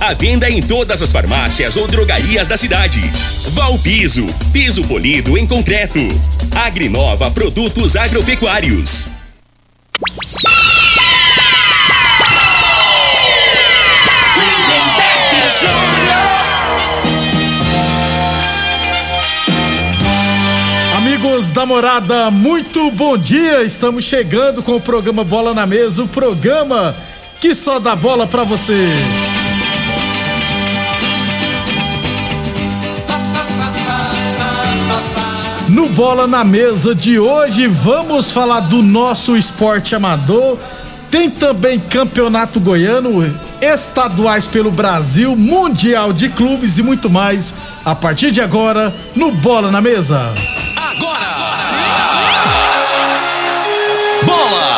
A venda em todas as farmácias ou drogarias da cidade. Valpiso, piso polido em concreto. Agrinova Produtos Agropecuários. Amigos da morada, muito bom dia! Estamos chegando com o programa Bola na Mesa o programa que só dá bola pra você. No Bola na Mesa de hoje, vamos falar do nosso esporte amador. Tem também campeonato goiano, estaduais pelo Brasil, mundial de clubes e muito mais. A partir de agora, no Bola na Mesa. Agora! Bola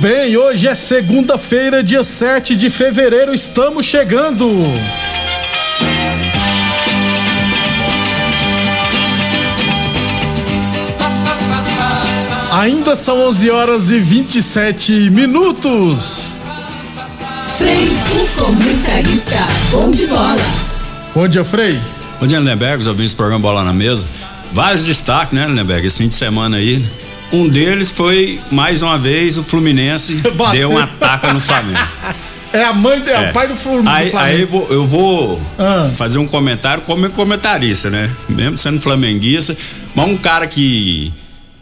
Bem, hoje é segunda-feira, dia 7 de fevereiro, estamos chegando. Ainda são 11 horas e 27 minutos. Frei, o comentarista. Bom de bola. Bom dia, Frei. Bom dia, Lindenberg, os ouvintes do programa Bola na Mesa. Vários destaques, né, Lindenberg, esse fim de semana aí. Um deles foi, mais uma vez, o Fluminense Bateu. deu uma taca no Flamengo. É a mãe, é, É. o pai do Flam- do Aí, Flamengo. aí eu vou, eu vou Ah. fazer um comentário como comentarista, né? Mesmo sendo flamenguista, mas um cara que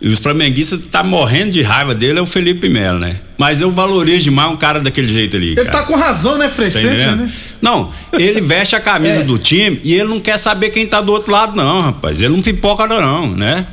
os flamenguistas tá morrendo de raiva dele é o Felipe Melo, né? Mas eu valorizo demais um cara daquele jeito ali, Ele cara. tá com razão, né, Frei? Tá né? Não, ele veste a camisa É. do time e ele não quer saber quem tá do outro lado, não, rapaz. Ele não pipoca, não, né?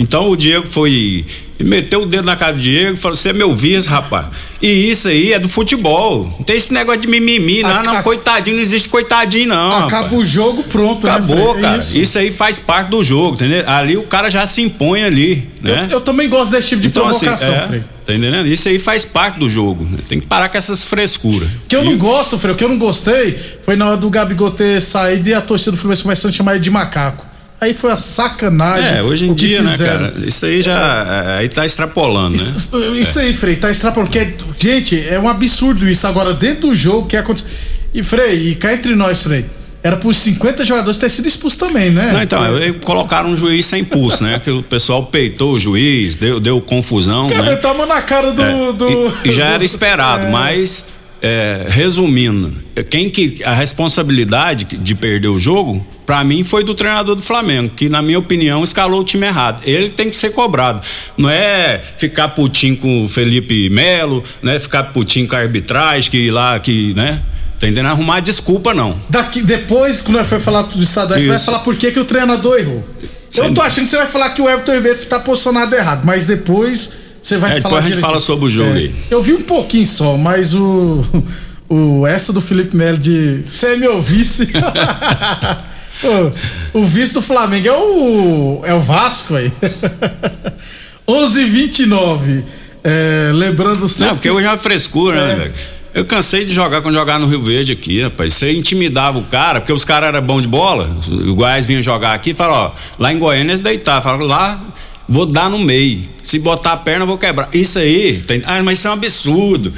Então o Diego foi. meteu o dedo na cara do Diego e falou: Você é meu vice, rapaz. E isso aí é do futebol. Não tem esse negócio de mimimi, não, A- não, a- coitadinho, não existe coitadinho, não. Acaba rapaz. o jogo, pronto, Acabou, né, Frei? É cara. isso. Isso. aí faz parte do jogo, entendeu? Ali o cara já se impõe ali, né? Eu, eu também gosto desse tipo de Então, assim, provocação, é, Frei. tá entendendo? Isso aí faz parte do jogo. né? Tem que parar com essas frescuras. O que eu não gosto, Frei, o que eu não gostei foi na hora do Gabigol ter saído e a torcida do Fluminense começando a chamar ele de macaco. Aí foi a sacanagem. É, hoje em o dia, né, cara? Isso aí já. Aí tá extrapolando, né? Isso, isso aí, Frei, tá extrapolando. porque, Gente, é um absurdo isso. Agora, dentro do jogo, que aconteceu. E, Frei, e cá entre nós, Frei, era por 50 jogadores ter sido expulso também, né? Não, então, colocaram um juiz sem pulso, né? Que o pessoal peitou o juiz, deu, deu confusão, Cara, né? tava na cara do. É, do- e, já era esperado, É. mas é, resumindo, quem que a responsabilidade de perder o jogo, pra mim foi do treinador do Flamengo, que na minha opinião escalou o time errado. Ele tem que ser cobrado. Não é ficar putinho com o Felipe Melo, não é ficar putinho com a arbitragem que lá que, né? Tá entendendo? Arrumar desculpa não. Daqui, depois, quando for falar tudo isso, você vai falar por que, que o treinador errou. Eu Sem tô achando que você vai falar que o Everton Ribeiro tá posicionado errado, mas depois você vai É, falar. depois a gente fala sobre o jogo aí. Eu vi um pouquinho só, mas o. o essa do Felipe Melo de. Você é meu vice. o, o vice do Flamengo é o. É o Vasco aí. 11:29 é, Lembrando sempre. Não, porque hoje é uma frescura, É. né, velho? Eu cansei de jogar quando jogar no Rio Verde aqui, rapaz. Você intimidava o cara, porque os caras eram bons de bola. O Goiás vinha jogar aqui e falava, ó, lá em Goiânia eles deitavam. Falava, lá vou dar no meio. Se botar a perna, eu vou quebrar. Isso aí, tem, ah, mas isso é um absurdo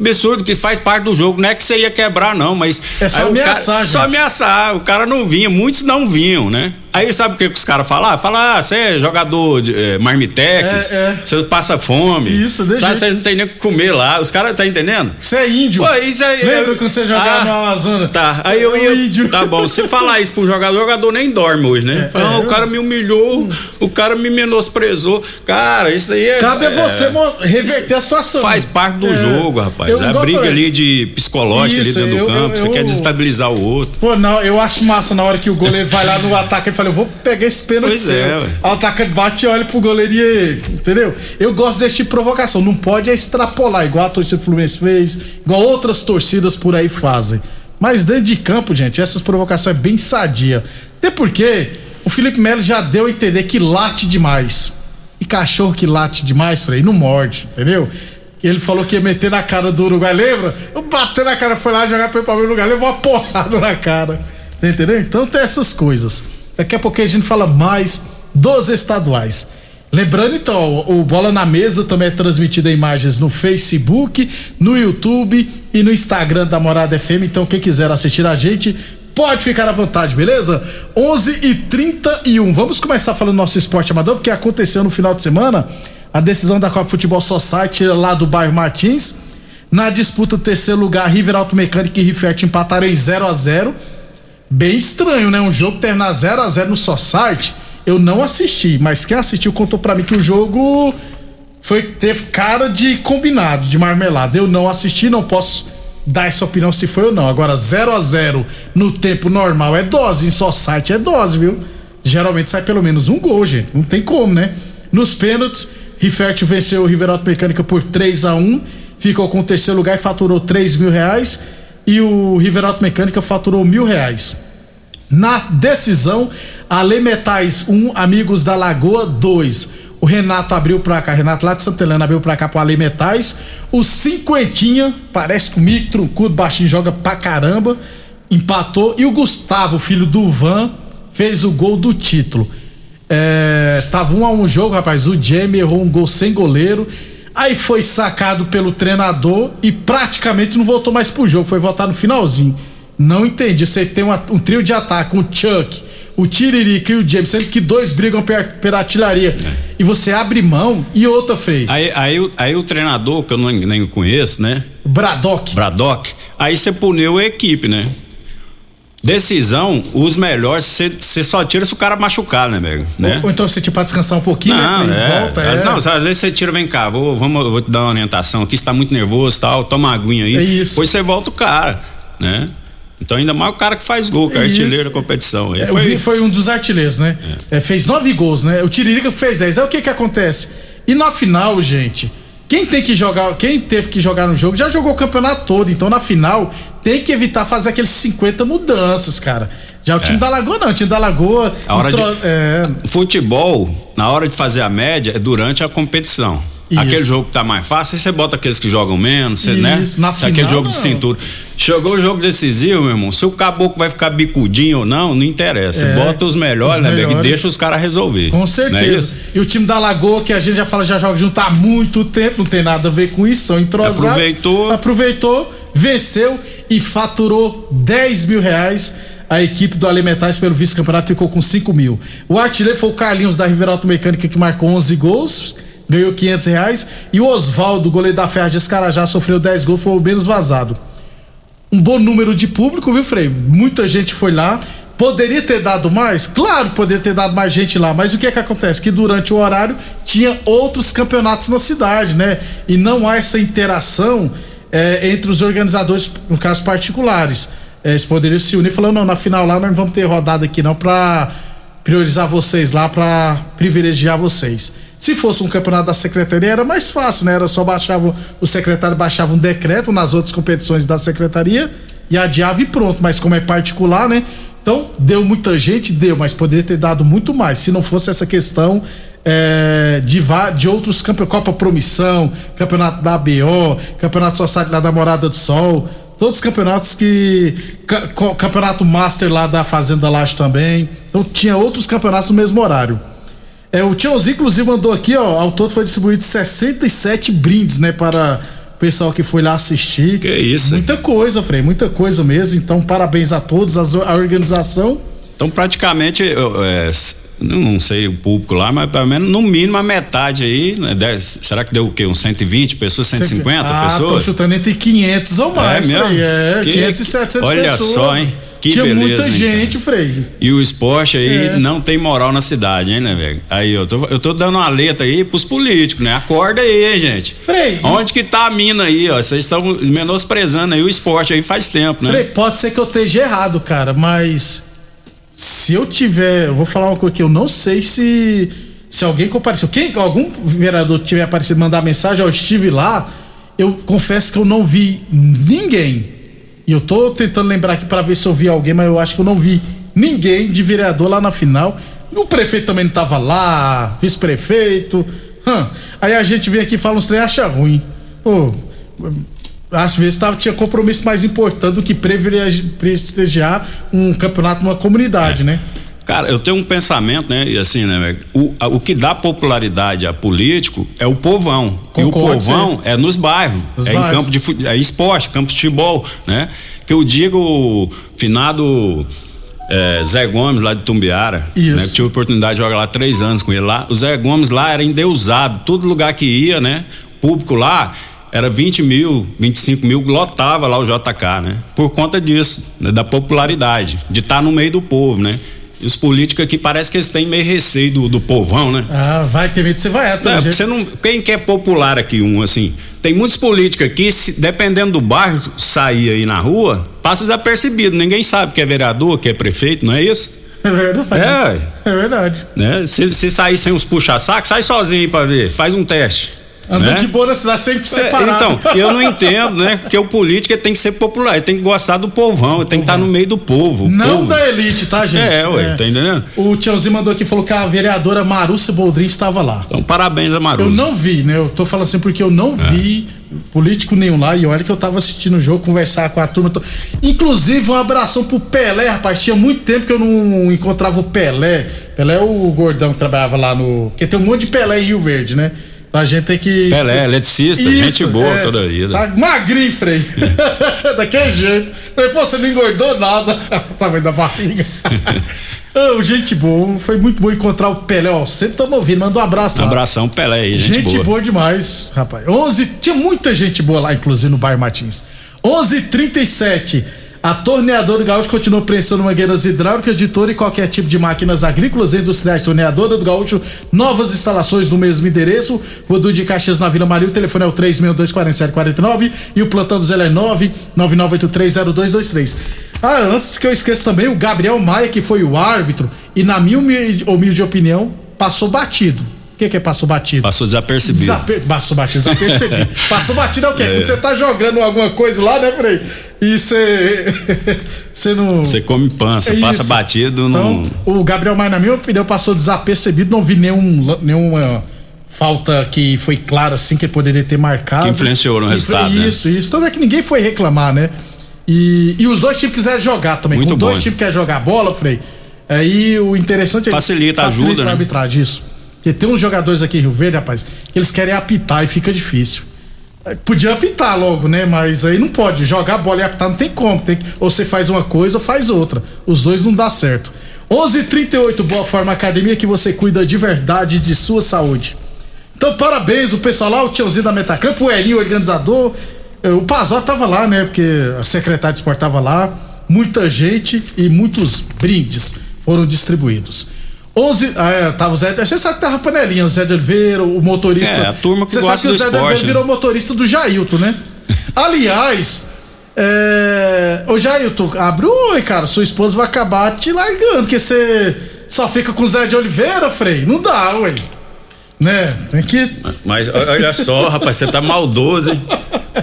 absurdo que faz parte do jogo. Não é que você ia quebrar, não, mas. É só ameaçar, cara, Só ameaçar. O cara não vinha, muitos não vinham, né? Aí sabe o que, que os caras falam? Fala, ah, você é jogador de é, marmitex, é, é. você passa fome. Isso, deixa. Sabe, você não tem nem o que comer lá. Os caras, tá entendendo? Você é índio. Pô, isso aí. Lembra quando você jogava ah, no Amazonas? Tá. Aí eu ia. Índio. Tá bom, se falar isso pro jogador, o jogador nem dorme hoje, né? É, Fala, ah, o cara me humilhou, o cara me menosprezou. Cara, isso aí é. Cabe a você reverter a situação. Faz parte do jogo, rapaz. Eu, a briga ali de psicológica isso, ali dentro eu, do campo, eu, você quer desestabilizar o outro. Pô, não, eu acho massa na hora que o goleiro vai lá no ataque e fala, eu vou pegar esse pênalti pois É, o atacante bate e olha pro goleiro e. Entendeu? Eu gosto desse tipo de provocação. Não pode extrapolar, igual a torcida do Fluminense fez, igual outras torcidas por aí fazem. Mas dentro de campo, gente, essas provocações é bem sadia. Até porque o Felipe Melo já deu a entender que late demais. E cachorro que late demais, Frei, não morde, entendeu? Ele falou que ia meter na cara do Uruguai, lembra? Eu bati na cara, foi lá jogar pro Palmeiras no lugar, levou uma porrada na cara. Você entendeu? Então tem essas coisas. Daqui a pouquinho a gente fala mais dos estaduais. Lembrando então, o Bola na Mesa também é transmitido em imagens no Facebook, no YouTube e no Instagram da Morada FM. Então, quem quiser assistir a gente, pode ficar à vontade, beleza? 11 e 31 Vamos começar falando do nosso esporte amador, porque aconteceu no final de semana a decisão da Copa Futebol Society lá do bairro Martins. Na disputa, terceiro lugar, River Auto Mecânica e Rifert empataram em 0 a 0 bem estranho, né? Um jogo terminar 0 a 0 no Society. Eu não assisti, mas quem assistiu contou para mim que o jogo foi teve cara de combinado, de marmelada. Eu não assisti, não posso dar essa opinião se foi ou não. Agora 0 a 0 no tempo normal é dose, em Society é dose, viu? Geralmente sai pelo menos um gol, gente. Não tem como, né? Nos pênaltis, Rifert venceu o Riveralto Mecânica por 3 a 1 ficou com o terceiro lugar e faturou 3 mil reais e o Riverauto Mecânica faturou mil reais. Na decisão, Ale Metais 1, um, Amigos da Lagoa 2. O Renato abriu pra cá, Renato lá de Santa Helena abriu pra cá pro Ale Metais. O Cinquentinha, parece comigo, truncudo, baixinho, joga pra caramba, empatou. E o Gustavo, filho do Van, fez o gol do título. É, tava um a um jogo, rapaz. O Jamie errou um gol sem goleiro Aí foi sacado pelo treinador e praticamente não voltou mais pro jogo, foi voltar no finalzinho. Não entendi. Você tem uma, um trio de ataque, o Chuck, o Tiririca e o James, sendo que dois brigam pela artilharia. É. E você abre mão e outra, Frei. Aí, aí, aí o treinador, que eu não, nem conheço, né? Braddock. Braddock. Aí você puniu a equipe, né? Decisão, os melhores, você só tira se o cara machucar, né, velho? Né? Ou, ou, então você tipo pra descansar um pouquinho, né, não, né? É. Volta, é. Não, às vezes você tira, vem cá, vou, vamos, vou te dar uma orientação aqui, você tá muito nervoso tal, toma uma aguinha aí. É isso. Depois você volta o cara, né? Então, ainda mais o cara que faz gol, que é, é artilheiro da competição. É, foi... foi... um dos artilheiros, né? É. É, fez nove gols, né? O Tiririca fez dez. Aí o que que acontece? E na final, gente, quem tem que jogar, quem teve que jogar no jogo já jogou o campeonato todo. Então na final tem que evitar fazer aqueles 50 mudanças, cara. Já o time é. da Lagoa não, o time da Lagoa. A hora de, é... Futebol, na hora de fazer a média, é durante a competição. Isso. Aquele jogo que tá mais fácil, você bota aqueles que jogam menos, você, né? Na final, aquele jogo não. de cintura. Chegou o jogo decisivo, meu irmão. Se o caboclo vai ficar bicudinho ou não, não interessa. É, bota os melhores, os né, melhores. E deixa os caras resolver. Com é certeza. É e o time da Lagoa, que a gente já fala, já joga junto há muito tempo, não tem nada a ver com isso, são entrosados. Aproveitou. Aproveitou, venceu e faturou 10 mil reais a equipe do Alimentais pelo vice-campeonato ficou com 5 mil. O artilheiro foi o Carlinhos da Riveralto Mecânica que marcou 11 gols ganhou 500 reais. E o Oswaldo, goleiro da Ferra de Escarajá, sofreu 10 gols, foi o menos vazado. Um bom número de público, viu, Frei? Muita gente foi lá. Poderia ter dado mais? Claro, poderia ter dado mais gente lá, mas o que é que acontece? Que durante o horário tinha outros campeonatos na cidade, né? E não há essa interação é, entre os organizadores, no caso particulares. É, eles poderiam se unir falando, não, na final lá nós não vamos ter rodada aqui não pra priorizar vocês lá, pra privilegiar vocês. Se fosse um campeonato da secretaria era mais fácil, né? Era só baixava o secretário baixava um decreto nas outras competições da secretaria e adiava e pronto. Mas como é particular, né? Então deu muita gente, deu, mas poderia ter dado muito mais se não fosse essa questão é, de, de outros campeonatos, Copa Promissão, Campeonato da ABO, Campeonato Society lá da Morada do Sol, todos os campeonatos que. Campeonato Master lá da Fazenda Laje também. Então tinha outros campeonatos no mesmo horário. É, o Tiãozinho, inclusive, mandou aqui, ó. Ao todo foi distribuído 67 brindes, né? Para o pessoal que foi lá assistir. Que isso, Muita coisa, Frei, muita coisa mesmo. Então, parabéns a todos, as- a organização. Então, praticamente, eu, é, não sei o público lá, mas pelo menos no mínimo a metade aí, né, dez- será que deu o quê? Uns 120 pessoas, 150 ah, tô pessoas? chutando entre 500 ou mais, mesmo? Frei. É, Que- 500 e 700 olha pessoas. só, hein? Que Tinha beleza, muita hein, gente, Frei. E o esporte aí É. não tem moral na cidade, hein, né, velho? Aí eu tô, eu tô dando uma letra aí pros políticos, né? Acorda aí, hein, gente. Frei. Onde que tá a mina aí, ó? Vocês estão menosprezando aí o esporte aí faz tempo, né? Frei, pode ser que eu esteja errado, cara, mas se eu tiver, eu vou falar uma coisa que eu não sei se se alguém compareceu, quem algum vereador tiver aparecido mandar mensagem, eu estive lá, eu confesso que eu não vi ninguém. E eu tô tentando lembrar aqui pra ver se eu vi alguém, mas eu acho que eu não vi ninguém de vereador lá na final. O prefeito também não tava lá, vice-prefeito. Hã. Aí a gente vem aqui e fala uns e acha ruim. Pô, às vezes tava, tinha compromisso mais importante do que privilegi- prestigiar um campeonato numa comunidade, né? Cara, eu tenho um pensamento, né? E assim, né? O, a- o que dá popularidade a político é o povão. e o Concordo, povão é nos bairros. Nos é bairros. em campo de é esporte, campo de futebol, né? Que eu digo finado é, Zé Gomes lá de Tumbiara. Isso. Né? Eu tive a oportunidade de jogar lá três anos com ele lá. O Zé Gomes lá era endeusado. Todo lugar que ia, né? Público lá. Era 20 mil, 25 mil, lotava lá o JK, né? Por conta disso, né? da popularidade, de estar no meio do povo, né? E os políticos aqui parece que eles têm meio receio do, do povão, né? Ah, vai ter medo você vai, É, jeito. você não, quem que é popular aqui, um assim? Tem muitos políticos aqui, se, dependendo do bairro, sair aí na rua, passa desapercebido. Ninguém sabe que é vereador, que é prefeito, não é isso? É verdade. É. É verdade. Né? Se, se sair sem uns puxa-saco, sai sozinho aí pra ver. Faz um teste. Andando né? de boa na cidade, sempre separado. Então, eu não entendo, né? Porque o político tem que ser popular, ele tem que gostar do povão, ele tem que estar no meio do povo. Não povo. da elite, tá, gente? É, ué, tá entendendo? O Tiãozinho mandou aqui falou que a vereadora Marúcia Boldrin estava lá. Então, parabéns a Maruza. Eu não vi, né? Eu tô falando assim porque eu não vi político nenhum lá e olha que eu tava assistindo o jogo, conversar com a turma. to- Inclusive, um abração pro Pelé, rapaz. Tinha muito tempo que eu não encontrava o Pelé. Pelé é o gordão que trabalhava lá no. Porque tem um monte de Pelé em Rio Verde, né? A gente tem que. Pelé, eletricista, gente boa toda a vida. Tá magrinho, Frei. Daquele jeito. Falei, pô, você não engordou nada. Tamanho da barriga. Ô, gente boa, foi muito bom encontrar o Pelé. Ó, você tá me ouvindo, manda um abraço Um abração, Pelé aí, gente, Gente, boa. demais, rapaz. 11, tinha muita gente boa lá, inclusive no bairro Martins. 11:37. A torneadora do Gaúcho continua prestando mangueiras hidráulicas de todo e qualquer tipo de máquinas agrícolas e industriais. Torneadora do Gaúcho, novas instalações no mesmo endereço. Rodu de Caxias na Vila Maria. O telefone é o 3624749 e o plantão do Zé é 999830223. Ah, antes que eu esqueça também, o Gabriel Maia, que foi o árbitro, e na minha humilde, humilde opinião, passou batido. O que, que é passou batido? Passou desapercebido. Desaper... Passou batido, desapercebido. Passou batido é o quê? Quando você tá jogando alguma coisa lá, né, Frei? E você. Você não. Você come pança, É passa batido, não. Então, o Gabriel Maia, na minha opinião, passou desapercebido, não vi nenhum, nenhuma falta que foi clara assim que ele poderia ter marcado. Que influenciou no E foi resultado, né? Isso, isso. Então é que ninguém foi reclamar, né? E, e os dois times quiseram jogar também. Muito Com dois bom. times querem jogar bola, Frei. Aí o interessante é Facilita, ajuda, a né? arbitragem, isso. Porque tem uns jogadores aqui em Rio Verde, rapaz, eles querem apitar e fica difícil. É, Podia apitar logo, né? Mas aí não pode. Jogar bola e apitar não tem como. Tem que- ou você faz uma coisa ou faz outra. Os dois não dá certo. 11:38 Boa Forma Academia que você cuida de verdade de sua saúde. Então, parabéns o pessoal lá, o tiozinho da Metacampo, o Elinho, organizador. eh, O Pazó tava lá, né? Porque a secretária de esporte tava lá. Muita gente e muitos brindes foram distribuídos. 11. Ah, é, tava o Zé. Você sabe que tava a panelinha, o Zé de Oliveira, o motorista. É, a turma que Você gosta sabe que o Zé de esporte, Oliveira né? virou motorista do Jailton, né? Aliás. É... Ô Jailton, abre o oi, cara. Sua esposa vai acabar te largando, porque você só fica com o Zé de Oliveira, Frei. Não dá, ué. Né? Tem que. Mas olha só, rapaz, você tá maldoso, hein?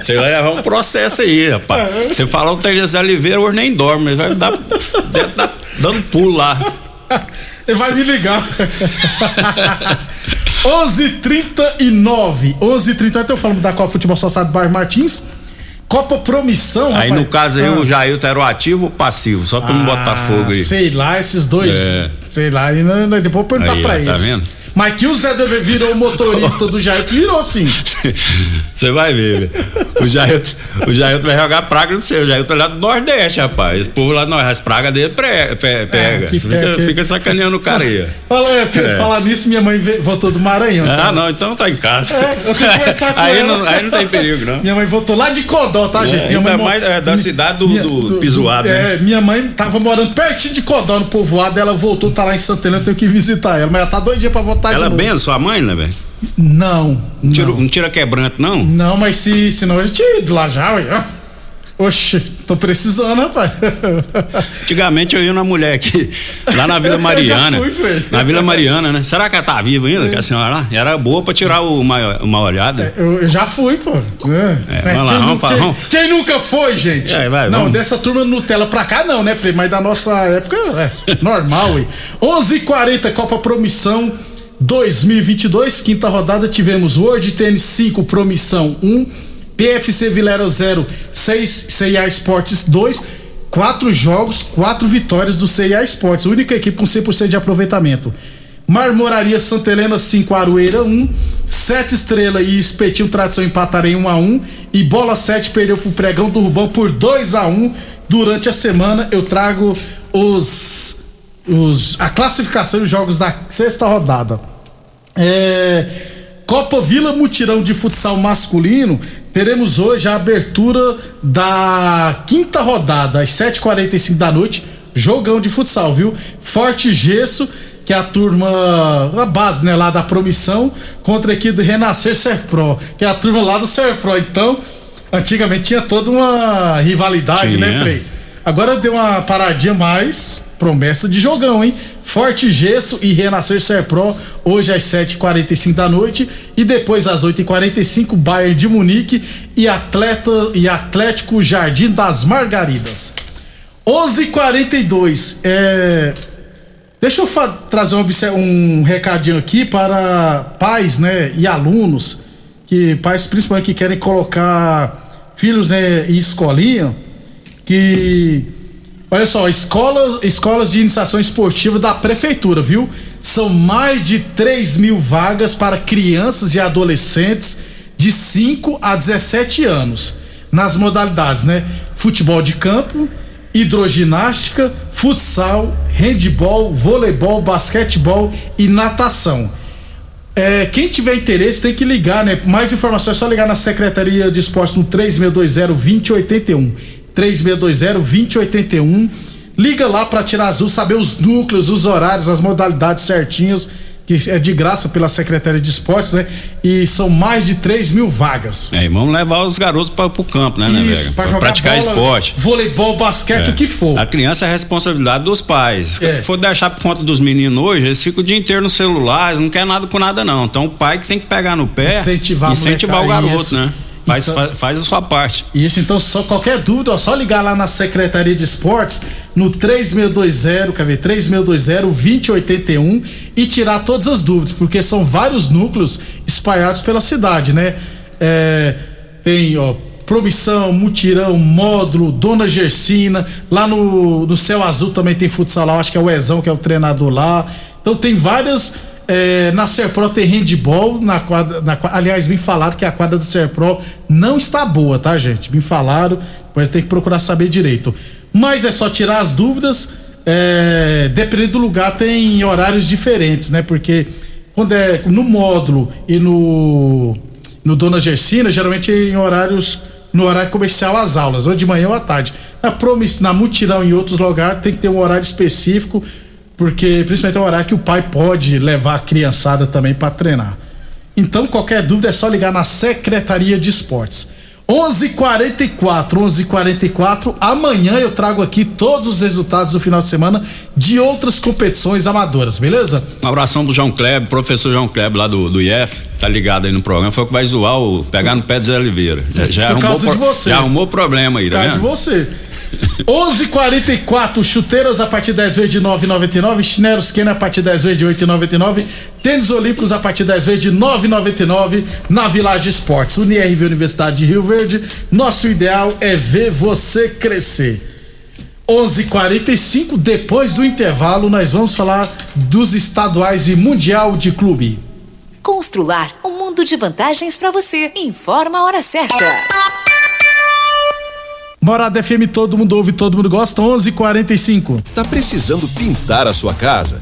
Você vai levar um processo aí, rapaz. Você falar o Zé Oliveira, hoje nem dorme, mas vai dar, deve tá dando pulo lá. Ele vai me ligar. 11:39. 11:39. Eu falando da Copa Futebol Society do Bairro Martins. Copa Promissão, Aí rapaz. no caso aí, Ah. o Jailton era o ativo ou passivo? Só pra não botar fogo aí. Sei lá, esses dois. É. Sei lá, e depois eu vou perguntar Aí, pra ó, eles. tá vendo? Mas que o Zé Deve virou o motorista do Jair, virou sim. Você vai ver. O Jair, o Jair vai jogar praga no seu. O Jair tá lá do Nordeste, rapaz. Esse povo lá do Nordeste, as pragas dele pre, pe, pega. que fica, pega. fica sacaneando o cara aí. Fala, é, É. falar nisso, minha mãe voltou do Maranhão. Ah, tá? não, então tá em casa. É, eu tenho que conversar com aí, ela. não, aí não tem perigo, não. Minha mãe voltou lá de Codó, tá, gente? É, Minha mãe mais é, da cidade do- minha- do Pisoado, né? É, minha mãe tava morando pertinho de Codó, no povoado, ela voltou, tá lá em Santa Helena, eu tenho que visitar ela, mas ela tá doidinha pra voltar Ela de novo. sua mãe, né, velho? Não, Não tira, não. tira quebranto, não? Não, mas se, se não, eu tinha ido lá já, ué. Oxe, tô precisando, rapaz. Antigamente eu ia na mulher aqui, lá na Vila Mariana. Eu já fui, na Vila Mariana, né? Será que ela tá viva ainda, que a senhora lá? Era boa pra tirar o- uma, uma olhada. Eu, eu já fui, pô. É, vamos lá, quem, vamos nu- falar, quem- vamos. quem nunca foi, gente? É, vai, não, vamos. dessa turma Nutella pra cá não, né, Frei? Mas da nossa época é normal, ué. 11h40, Copa Promissão 2022, quinta rodada, tivemos World Tennis 5, Promissão 1, PFC Vilera 0, 6, CIA Esportes 2, quatro jogos, quatro vitórias do CIA Esportes, única equipe com 100% de aproveitamento. Marmoraria Santa Helena 5, Aroeira 1, Sete Estrela e Espetinho Tradição empataram em 1 a 1 e Bola 7 perdeu pro Pregão do Rubão por 2 a 1 Durante a semana eu trago os, os a classificação e os jogos da sexta rodada. É, Copa Vila Mutirão de Futsal Masculino, teremos hoje a abertura da quinta rodada, às 7h45 da noite. Jogão de futsal, viu? Forte Gesso, que é a turma, a base, né, lá da Promissão, contra a equipe do Renascer Serpro, que é a turma lá do Serpro. Então, antigamente tinha toda uma rivalidade, Tinha. né, Frei? Agora deu uma paradinha mais. Promessa de jogão, hein? Forte Gesso e Renascer Serpro, hoje às 7h45 da noite. E depois às 8h45, Bayern de Munique e, atleta, e Atlético Jardim das Margaridas. 11:42 é. Deixa eu trazer um, um recadinho aqui para pais, né, e alunos, que pais principalmente que querem colocar filhos, né, em escolinha, que olha só, escolas, escolas de iniciação esportiva da prefeitura, viu? São mais de 3 mil vagas para crianças e adolescentes de 5 a 17 anos, nas modalidades, né? Futebol de campo, hidroginástica, futsal, handball, voleibol, basquetebol e natação. É, quem tiver interesse tem que ligar, né? Mais informações é só ligar na Secretaria de Esportes no 3620-2081. 3620-2081. Liga lá para tirar as dúvidas, saber os núcleos, os horários, as modalidades certinhas, que é de graça pela Secretaria de Esportes, né? E são mais de 3 mil vagas. É, e vamos levar os garotos para pro campo, né, né, Isso, velho? pra Pra praticar bola, esporte. voleibol, basquete, É. o que for. A criança é responsabilidade dos pais. É. Se for deixar por conta dos meninos hoje, eles ficam o dia inteiro no celular, eles não querem nada com nada, não. Então o pai que tem que pegar no pé Incentivar a incentivar o garoto, isso. né? Faz, Então- faz, faz a sua parte. Isso, então, só qualquer dúvida, ó, só ligar lá na Secretaria de Esportes no 3620, quer ver, 3620-2081 e tirar todas as dúvidas, porque são vários núcleos espalhados pela cidade, né? É, tem, ó, Promissão, Mutirão, Módulo, Dona Gersina, lá no, no Céu Azul também tem futsal lá, acho que é o Ezão que é o treinador lá. Então tem várias. É, na Serpro tem handball, na quadra, na, aliás, me falaram que a quadra do Serpro não está boa, tá, gente? Me falaram, mas tem que procurar saber direito. Mas é só tirar as dúvidas. É, dependendo do lugar, tem horários diferentes, né? Porque quando é no módulo e no no Dona Gersina, geralmente em horários no horário comercial as aulas, ou de manhã ou à tarde. Na Promis, na Mutirão e em outros lugares tem que ter um horário específico, porque principalmente é um horário que o pai pode levar a criançada também para treinar. Então, qualquer dúvida é só ligar na Secretaria de Esportes. 11:44, 11:44. Amanhã eu trago aqui todos os resultados do final de semana de outras competições amadoras, beleza? Um abração pro João Kleber, professor João Kleber lá do, do IF, tá ligado aí no programa. Foi o que vai zoar o. pegar no pé do Zé Oliveira. Já, já Por arrumou, causa de pro- você. já arrumou problema aí, tá Cara de vendo? você. 11:44 chuteiras a partir 10 vezes de 9,99, chinelos Kenner a partir 10 vezes de 8,99, tênis olímpicos a partir 10 vezes de 9,99 na Village Esportes. UniRV Universidade de Rio Verde, nosso ideal é ver você crescer. 11:45 depois do intervalo nós vamos falar dos estaduais e mundial de clube. Constrular um mundo de vantagens para você. Informa a hora certa. Morada FM, todo mundo ouve, todo mundo gosta, 11:45. Tá precisando pintar a sua casa?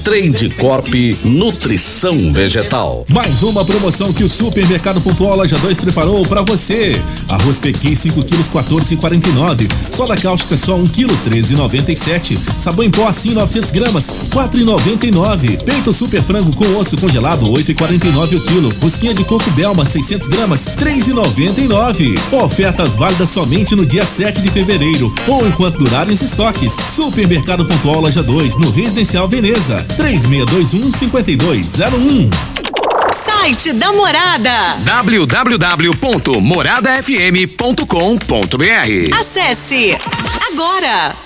Trade Corp Nutrição Vegetal. Mais uma promoção que o Supermercado Pontual Loja 2 preparou para você. Arroz Pequi 5 quilos 14,49. Soda cáustica só 1 quilo 13,97. Sabão em pó assim 900 gramas 4,99. Peito super frango com osso congelado 8,49 o quilo. Rosquinha de coco Belma 600 gramas 3,99. Ofertas válidas somente no dia 7 de fevereiro ou enquanto durarem os estoques. Supermercado Pontual Loja 2 no Residencial Veneza 3621 5201. Site da Morada. www.moradafm.com.br Acesse agora.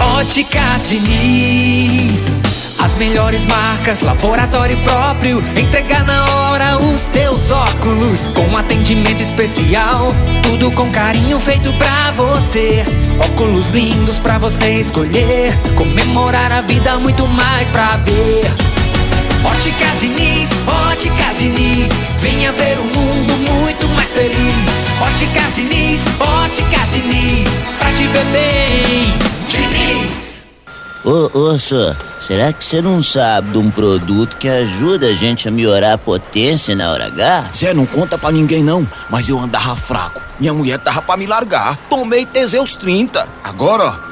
Óticas Diniz. As melhores marcas, laboratório próprio. Entregar na hora os seus óculos. Com atendimento especial. Tudo com carinho feito pra você. Óculos lindos pra você escolher. Comemorar a vida, muito mais pra ver. Óticas Diniz, Óticas Diniz. Venha ver um mundo muito mais feliz. Óticas Diniz, Óticas Diniz. Pra te ver bem, Diniz. Ô, ô, senhor, será que você não sabe de um produto que ajuda a gente a melhorar a potência na hora H? Zé, não conta pra ninguém não, mas eu andava fraco. Minha mulher tava pra me largar. Tomei Teseus 30. Agora, ó,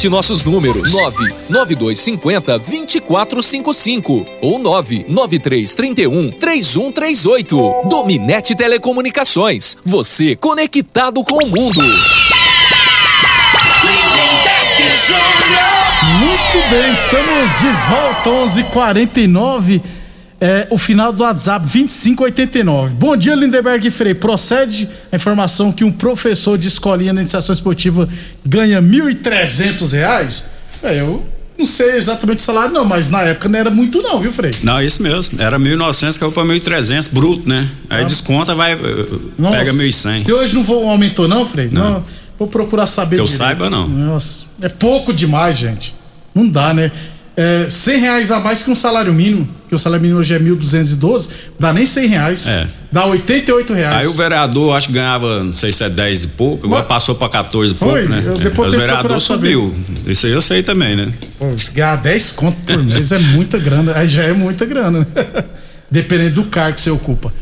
nossos números: 99250 2455 ou 99331 3138. Dominete Telecomunicações. Você conectado com o mundo. Muito bem, estamos de volta 11:49 É, o final do WhatsApp 2589. Bom dia, Lindenberg e Frei. Procede a informação que um professor de escolinha na iniciação esportiva ganha 1.300 reais? É, eu não sei exatamente o salário, não, mas na época não era muito, não, viu, Frei? Não, é isso mesmo. Era 1.900, caiu pra 1.300, bruto, né? Aí Ah. desconta, vai. eh, Nossa. Pega 1.100. Se hoje não vou, aumentou, não, Frei? Não. Vou procurar saber Que eu direito. saiba, não. Nossa, é pouco demais, gente. Não dá, né? É, 100 reais a mais que um salário mínimo, que o salário mínimo hoje é 1.212, dá nem 100 reais. É. Dá 88 reais. Aí o vereador, acho que ganhava, não sei se é 10 e pouco, agora passou pra 14 e Foi? pouco, né? Eu É, depois Mas o vereador procurar saber. subiu. Isso aí eu sei também, né? Pô, ganhar 10 conto por mês é muita grana. Aí já é muita grana, né? Dependendo do cargo que você ocupa.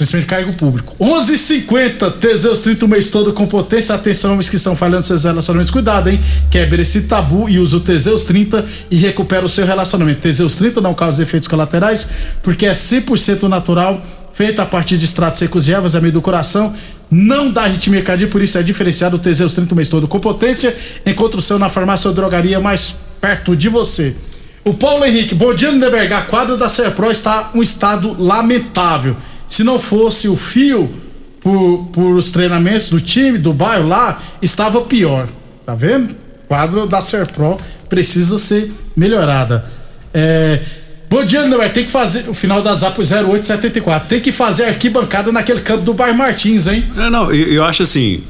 Principalmente cargo público. 11:50 h 50 Teseus 30 o mês todo com potência. Atenção, homens que estão falhando seus relacionamentos. Cuidado, hein? Quebre esse tabu e use o Teseus 30 e recupera o seu relacionamento. Teseus 30 não causa efeitos colaterais porque é 100% natural, feito a partir de extratos secos de ervas, amido do coração. Não dá arritmia cardíaca, por isso é diferenciado o Teseus 30 o mês todo com potência. Encontre o seu na farmácia ou drogaria mais perto de você. O Paulo Henrique, bom dia, Lindeberg. A quadra da Serpro está um estado lamentável. Se não fosse o fio por, por os treinamentos do time, do bairro lá, estava pior. Tá vendo? O quadro da Serpro precisa ser melhorada. É, Bom dia, Lindeberg. Tem que fazer. O final da Zap 0874. Tem que fazer arquibancada naquele campo do bairro Martins, hein? É, não, eu, eu acho assim.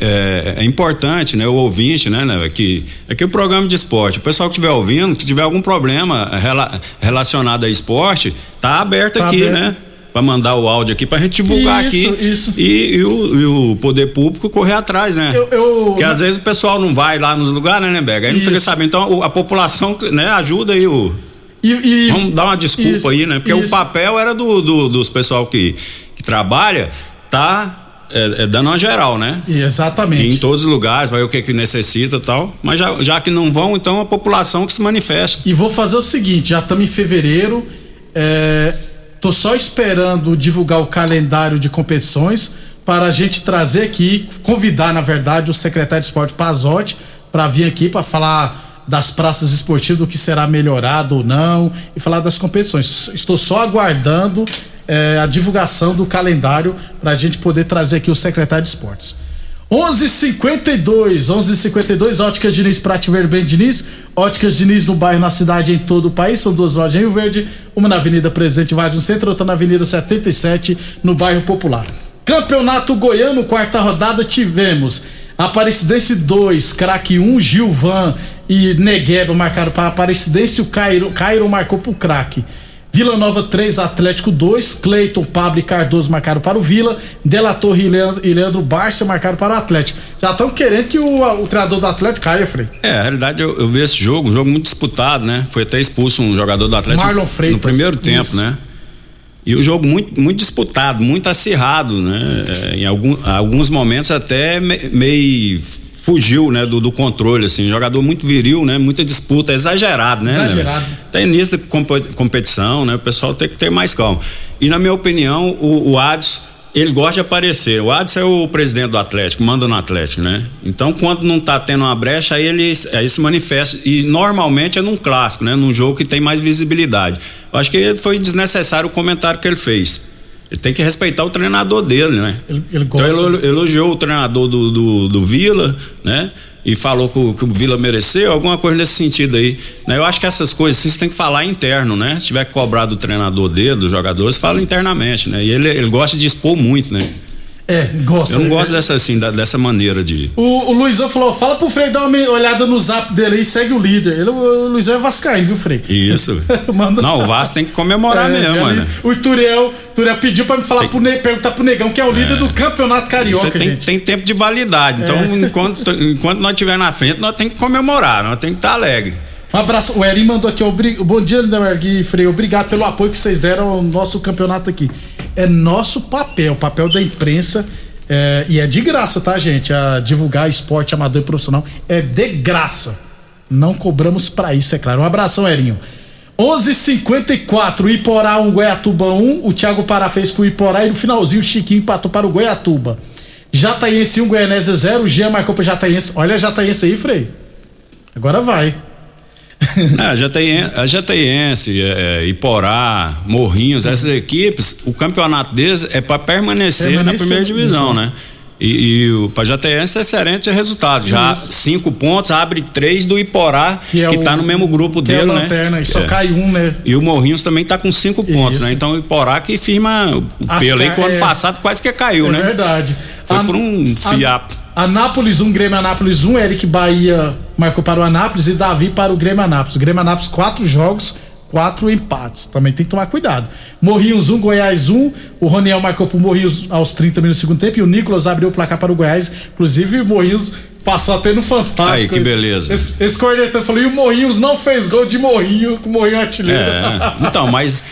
É, é importante, né, o ouvinte, né, né, que aqui é o programa de esporte. O pessoal que estiver ouvindo, que tiver algum problema rela- relacionado a esporte, tá aberto Tá aqui, aberto. né? Pra mandar o áudio aqui pra gente divulgar Isso, aqui. isso. E, e o, e o poder público correr atrás, né? Eu- eu- Porque às vezes o pessoal não vai lá nos lugares, né, Bega? Aí não fica sabendo. Então a população, né, ajuda aí o. E, Vamos dar uma desculpa Isso, aí, né? Porque o papel era do, do- dos pessoal que, que trabalha, tá é, é dando uma geral, né? Exatamente. Em todos os lugares, vai o que que necessita e tal. Mas já, já que não vão, então a população que se manifesta. E vou fazer o seguinte: já estamos em fevereiro, é, tô só esperando divulgar o calendário de competições para a gente trazer aqui, convidar, na verdade, o secretário de esporte Pazotti para vir aqui para falar das praças esportivas, do que será melhorado ou não, e falar das competições. Estou só aguardando é, a divulgação do calendário para a gente poder trazer aqui o secretário de esportes. 11:52, 11:52 Óticas Diniz Prate Verde Bem Diniz, Óticas Diniz no bairro, na cidade, em todo o país. São duas lojas em Rio Verde, uma na Avenida Presidente Vargas no centro, outra na Avenida 77 no bairro Popular. Campeonato Goiano, quarta rodada tivemos Aparecidense 2, craque 1, Gilvan e Negueba marcaram para Aparecidense, o Cairo, Cairo marcou para o craque. Vila Nova 3, Atlético 2, Cleiton, Pablo e Cardoso marcaram para o Vila, Dela Torre e Leandro, e Leandro Barça marcaram para o Atlético. Já estão querendo que o, o treinador do Atlético caia, Frei. É, na realidade eu, eu vi esse jogo, um jogo muito disputado, né? Foi até expulso um jogador do Atlético Marlon Freitas, no primeiro tempo, isso. né? E o jogo muito, muito disputado, muito acirrado, né? É, em algum, alguns momentos até me- meio fugiu, né, do, do controle, assim, jogador muito viril, né, muita disputa, exagerado, né? Exagerado. Tem início da competição, né, o pessoal tem que ter mais calma. E na minha opinião, o, o Adson, ele gosta de aparecer. O Adson é o presidente do Atlético, manda no Atlético, né? Então, quando não tá tendo uma brecha, aí ele, aí se manifesta. E normalmente é num clássico, né? Num jogo que tem mais visibilidade. Eu acho que foi desnecessário o comentário que ele fez. Ele tem que respeitar o treinador dele, né? Ele, ele Então gosta. ele elogiou o treinador do, do, do Vila, né? E falou que o, que o Vila mereceu, alguma coisa nesse sentido aí. né? Eu acho que essas coisas assim, você tem que falar interno, né? Se tiver que cobrar do treinador dele, dos jogadores, fala internamente, né? E ele, ele gosta de expor muito, né? É, gosta. Eu não né? gosto dessa, assim, da- dessa maneira de. O, o Luizão falou: fala pro Frei dar uma olhada no zap dele aí e segue o líder. Ele, o Luizão é Vascaíno, viu, Frei? Isso. Não, o Vasco tem que comemorar É, mesmo, mano. O Turiel, Turiel pediu pra me falar pro Ne- perguntar pro Negão, que é o líder do campeonato carioca, tem, gente. tem tempo de validade. Então, É. enquanto, enquanto nós estiver na frente, nós temos que comemorar, nós temos que estar alegre. Um abraço. O Eri mandou aqui. Obri... Bom dia, Lindeberg e Frei. Obrigado pelo apoio que vocês deram ao nosso campeonato aqui. É nosso papel, papel da imprensa. é, e é de graça, tá, gente? A divulgar esporte amador e profissional é de graça. Não cobramos pra isso, é claro. Um abração, Erinho. 11:54 Iporá 1, Goiatuba 1. O Thiago Pará fez pro Iporá e no finalzinho o Chiquinho empatou para o Goiatuba. Jataiense 1, Goianésia 0. O Jean marcou pro Jataiense. Olha a Jataiense aí, Frei. Agora vai. É, a Jataiense, a Jataiense é, Iporá, Morrinhos, essas equipes, o campeonato deles é para permanecer, Permanecer na primeira divisão, né? E, e o Pajateense é excelente resultado. Já Isso. cinco pontos, abre três do Iporá, que, é tá o- no mesmo grupo que é a dele, né? lanterna, e só É. cai um, né? E o Morrinhos também tá com cinco pontos, Isso. né? Então o Iporá que firma o As pelo aí, que o ano é. passado quase que caiu, é né? verdade. Foi A- por um a- fiapo. Anápolis 1, Grêmio Anápolis 1, Eric Bahia marcou para o Anápolis e Davi para o Grêmio Anápolis. O Grêmio Anápolis, quatro jogos, quatro empates. Também tem que tomar cuidado. Morrinhos 1, Goiás 1. O Roniel marcou para o Morrinhos aos 30 minutos do segundo tempo e o Nicolas abriu o placar para o Goiás. Inclusive, o Morrinhos passou até no Fantástico. Aí, que beleza. Esse, esse cornetão falou, e o Morrinhos não fez gol de Morrinho, com o Morrinho artilheiro. É, então, mas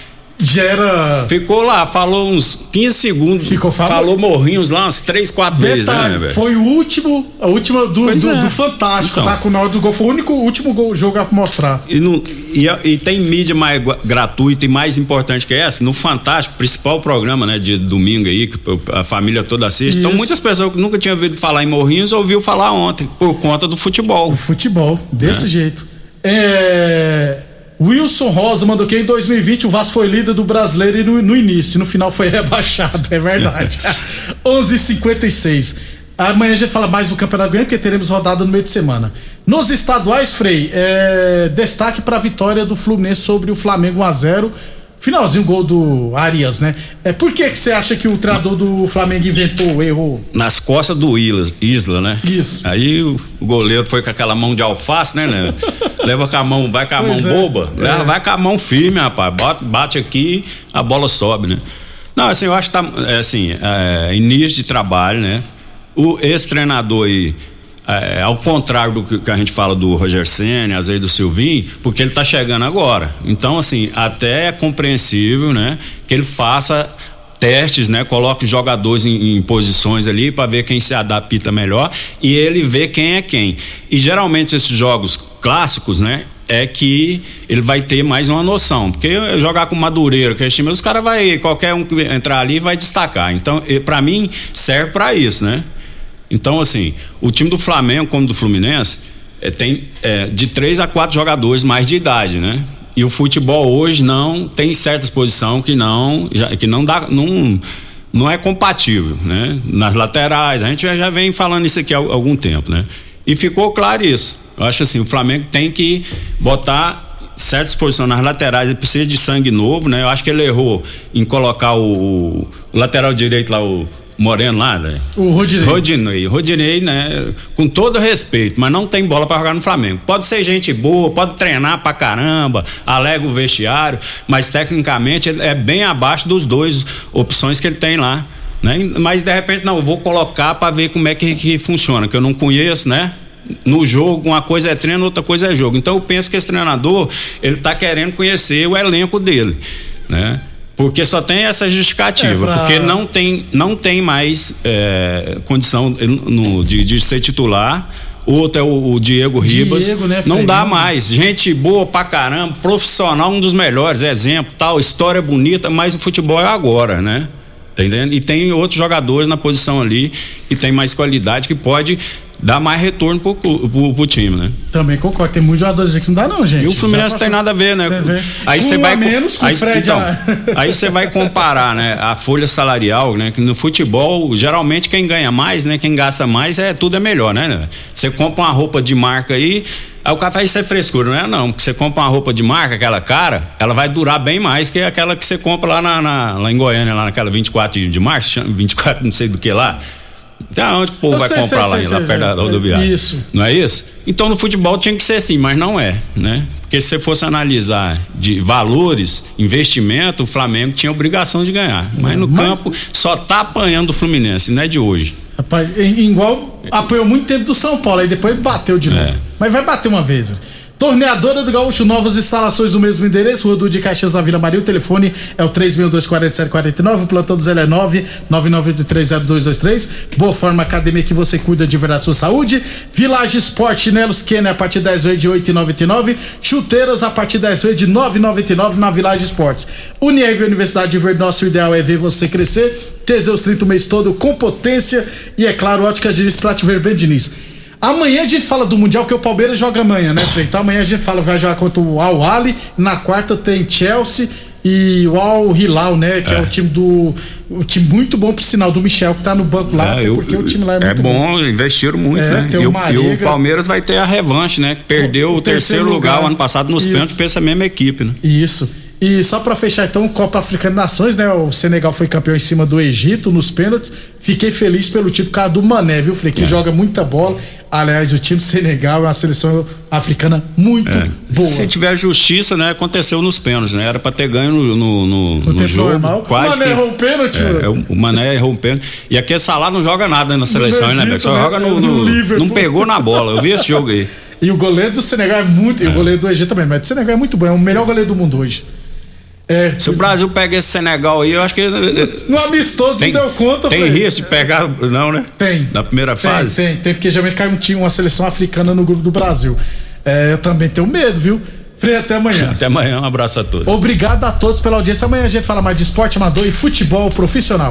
Gera. ficou lá, falou uns 15 segundos. Ficou falando. Falou Morrinhos lá umas 3, 4 vezes, né, velho? foi o último, a última do, do, é. do Fantástico, Então. tá? Com o hora do gol. Foi o único último gol, jogo a mostrar. E, não- e e tem mídia mais gratuita e mais importante que essa, no Fantástico, principal programa, né, de domingo aí, que a família toda assiste. Então, Isso. muitas pessoas que nunca tinham ouvido falar em Morrinhos ouviu falar ontem, por conta do futebol. Futebol, desse É. jeito. É, Wilson Rosa mandou que em 2020 o Vasco foi líder do brasileiro e no, no início, no final foi rebaixado, é verdade. 11:56. Amanhã a gente fala mais do Campeonato Goiano, porque teremos rodada no meio de semana. Nos estaduais, Frei, é, destaque para a vitória do Fluminense sobre o Flamengo 1x0. Finalzinho gol do Arias, né? É, por que que você acha que o treinador do Flamengo inventou, errou? Nas costas do Isla, Isla né? Isso. Aí o, o goleiro foi com aquela mão de alface, né, né? Leva com a mão, vai com a Pois mão é. boba, É. leva- vai com a mão firme, rapaz. Bate, bate aqui, a bola sobe, né? Não, assim, eu acho que tá, é, assim, é, início de trabalho, né? O, esse treinador aí, é, ao contrário do que, a gente fala do Roger Senna, às vezes do Silvinho, porque ele tá chegando agora. Então, assim, até é compreensível, né? Que ele faça testes, né? Coloque os jogadores em, em posições ali para ver quem se adapta melhor e ele vê quem é quem. E geralmente esses jogos clássicos, né? É que ele vai ter mais uma noção, porque jogar com Madureira, que é time, os caras vai qualquer um que entrar ali vai destacar. Então, para mim serve para isso, né? Então, assim, o time do Flamengo, como do Fluminense, eh, tem eh, de três a quatro jogadores mais de idade, né? E o futebol hoje não tem certas posições que não, já- que não dá, não, não é compatível, né? Nas laterais, a gente já, já vem falando isso aqui há algum tempo, né? E ficou claro isso. Eu acho assim, o Flamengo tem que botar certas posições nas laterais, ele precisa de sangue novo, né? Eu acho que ele errou em colocar o, o lateral direito lá, o Moreno lá, né? O Rodinei. Rodinei. Rodinei, né? Com todo respeito, mas não tem bola pra jogar no Flamengo. Pode ser gente boa, pode treinar pra caramba, alega o vestiário, mas tecnicamente é bem abaixo dos dois opções que ele tem lá. Né? Mas de repente, não, eu vou colocar pra ver como é que, que funciona, que eu não conheço, né? No jogo, uma coisa é treino, outra coisa é jogo. Então eu penso que esse treinador, ele tá querendo conhecer o elenco dele, né? Porque só tem essa justificativa, É, pra- porque não tem, não tem mais é, condição no- de, de ser titular. Outro é o, o Diego Ribas. Diego, né, não dá mais. Gente boa pra caramba, profissional, um dos melhores, exemplo, tal, história bonita, mas o futebol é agora, né? Tá entendendo? E tem outros jogadores na posição ali que tem mais qualidade que pode dar mais retorno pro, pro, pro time, né? Também concordo, tem muitos jogadores aqui que não dá não, gente. E o Fluminense Já tem nada a ver, né? A ver. Aí você um vai menos com o aí, Fred. então, a- aí você vai comparar, né, a folha salarial, né, que no futebol, geralmente quem ganha mais, né, quem gasta mais é tudo é melhor, né? Você compra uma roupa de marca aí, aí o cara faz isso é frescura, não é não, porque você compra uma roupa de marca, aquela cara, ela vai durar bem mais que aquela que você compra lá na, na- lá em Goiânia, lá naquela 24 de, março, chama- 24 não sei do que lá. Então, onde o povo Eu vai sei, comprar sei, lá, sei, lá perto da sei. rodoviária? Isso. Não é isso? Então no futebol tinha que ser assim, mas não é, né? Porque se você fosse analisar de valores, investimento, o Flamengo tinha obrigação de ganhar. Mas no Mas- campo só tá apanhando o Fluminense, não é de hoje. Rapaz, igual apoiou muito tempo do São Paulo, aí depois bateu de novo. É. Mas vai bater uma vez, velho. Torneadora do Gaúcho, novas instalações no mesmo endereço, Rua de Caxias na Vila Maria. O telefone é o 3624749, o plantão do Zé é 999830223. Boa Forma Academia que você cuida de verdade da sua saúde. Village Sport, chinelos Kenner a partir de 10 vezes de 8,99. Chuteiras a partir de 10 vezes de 9,99 na Village Sports. Unirv Universidade de Verde, nosso ideal é ver você crescer. Teseus 30 o mês todo com potência. E é claro, Óticas Diniz, Prate Verben Diniz. Amanhã a gente fala do Mundial, que o Palmeiras joga amanhã, né, Frei? Então amanhã a gente fala, vai jogar contra o Al Ali. Na quarta tem Chelsea e o Al Hilal, né? Que é. é, o time do. O time muito bom pro sinal do Michel, que tá no banco lá, é, eu, porque o time lá é, é muito bom. bom. investiram muito, é, né? E o, e, o, Palmeiras vai ter a revanche, né? perdeu o, o terceiro, terceiro lugar, lugar o ano passado nos pênaltis pra essa mesma equipe, né? Isso. E só para fechar então, Copa Africana de Nações, né? O Senegal foi campeão em cima do Egito nos pênaltis. Fiquei feliz pelo time por causa do Mané, viu, Frei? Que é. joga muita bola. Aliás, o time do Senegal é uma seleção africana muito é. boa. Se tiver justiça, né? Aconteceu nos pênaltis, né? Era pra ter ganho no, no, no, no, no jogo. Normal. Quase o Mané errou um pênalti, é, é, o Mané errou um pênalti. E aqui Salah não joga nada na seleção, né, Egito, né, Só né? joga no. no não pegou na bola. Eu vi esse jogo aí. E o goleiro do Senegal é muito. E o é. goleiro do Egito também, mas o Senegal é muito bom. É o melhor goleiro do mundo hoje. É, Se o Brasil pega esse Senegal aí, eu acho que. No amistoso tem, não deu conta, Tem falei. risco de pegar, não, né? Tem. Na primeira tem, fase? Tem, tem, porque geralmente cai um time, uma seleção africana no grupo do Brasil. É, eu também tenho medo, viu? Frei, até amanhã. Até amanhã, um abraço a todos. Obrigado a todos pela audiência. Amanhã a gente fala mais de esporte amador e futebol profissional.